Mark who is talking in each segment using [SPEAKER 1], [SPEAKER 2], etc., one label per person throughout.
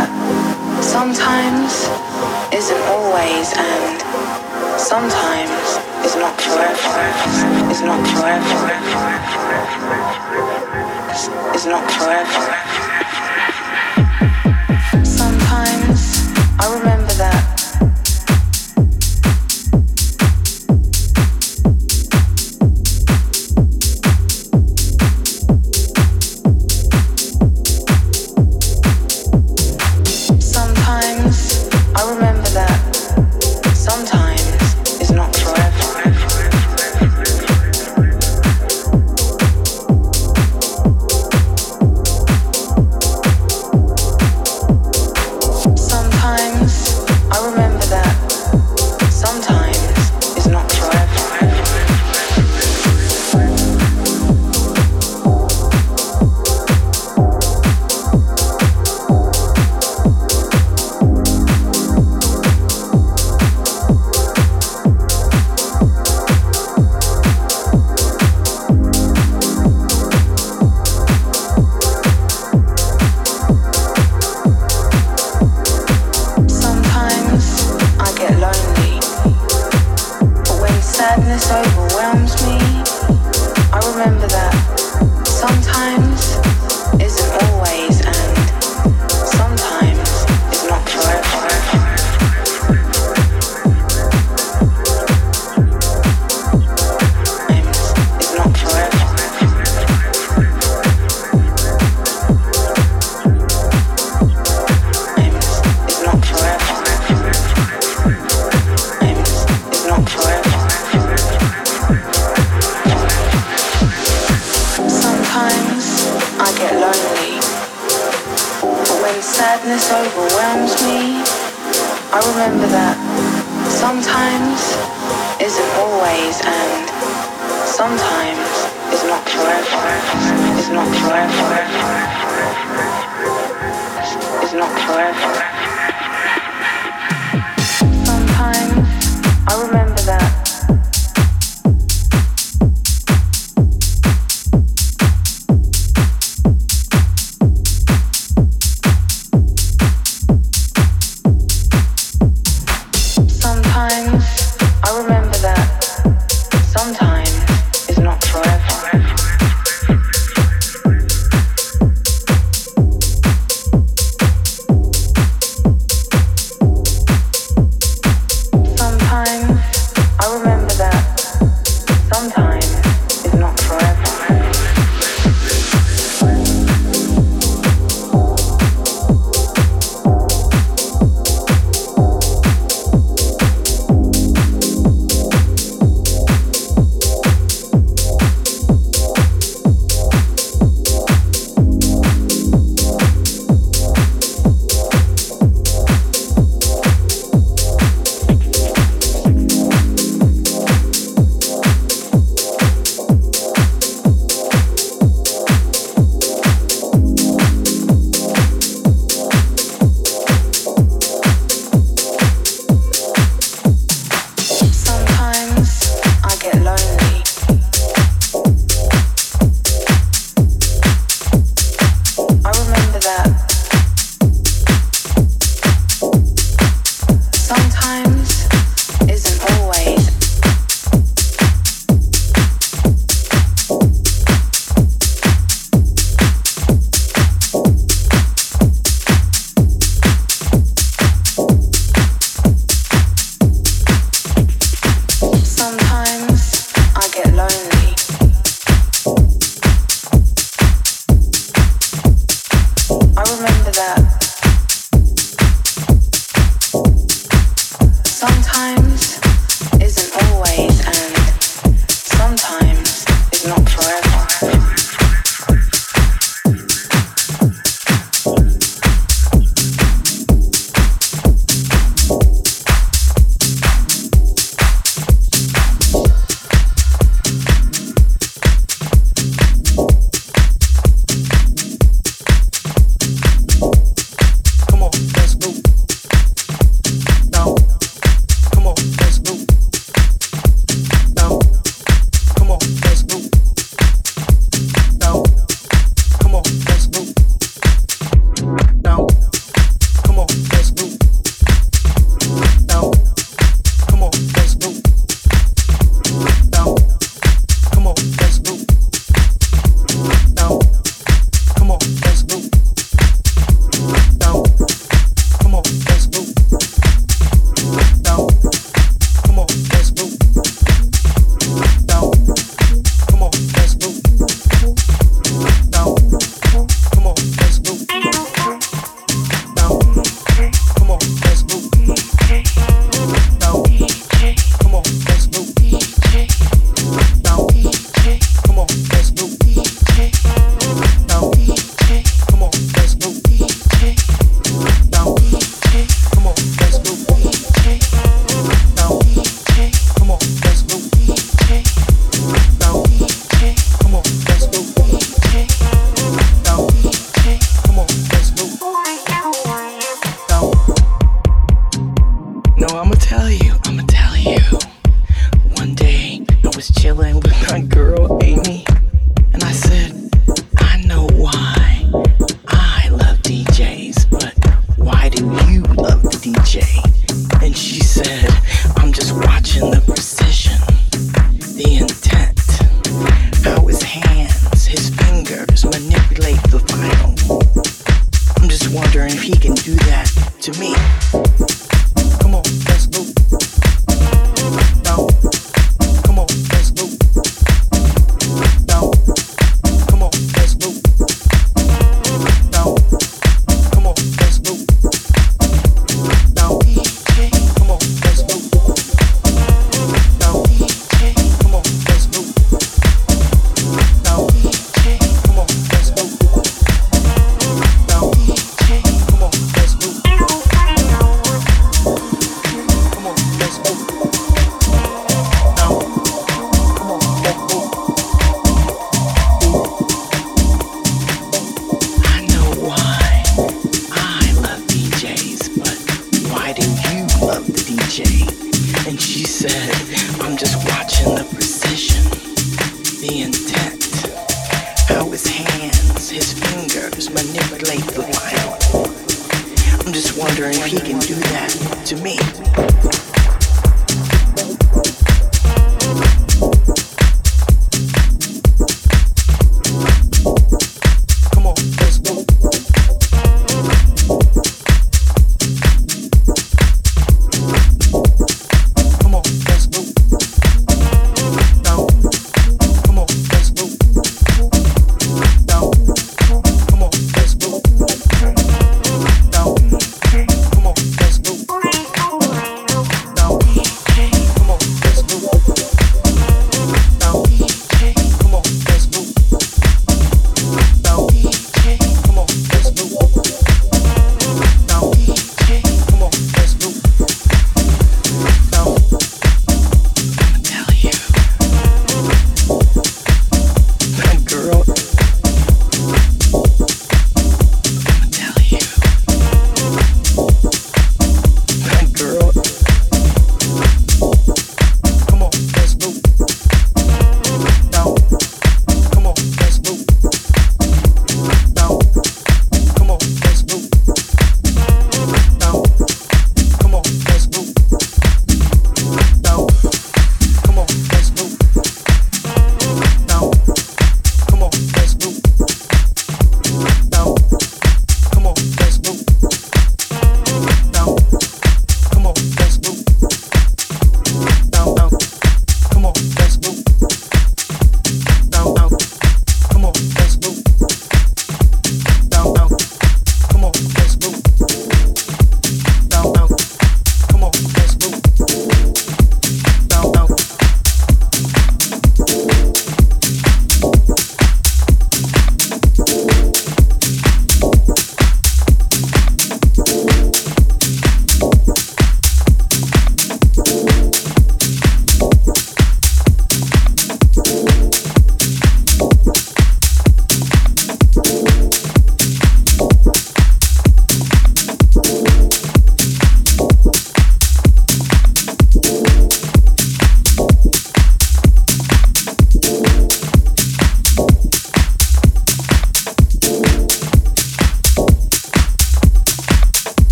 [SPEAKER 1] that sometimes isn't always and sometimes is not forever, is not forever, is not forever.
[SPEAKER 2] did sometimes isn't always and sometimes is not forever. Is not forever. Is not forever.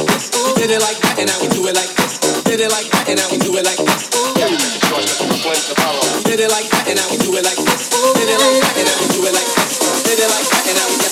[SPEAKER 2] Did it like that, and now we do it like this. Did it like that, and now we do it like this. Did it like that, and now we do it like this. Did it like that, and now we do it like this. Did it like that, and now we. do it like this.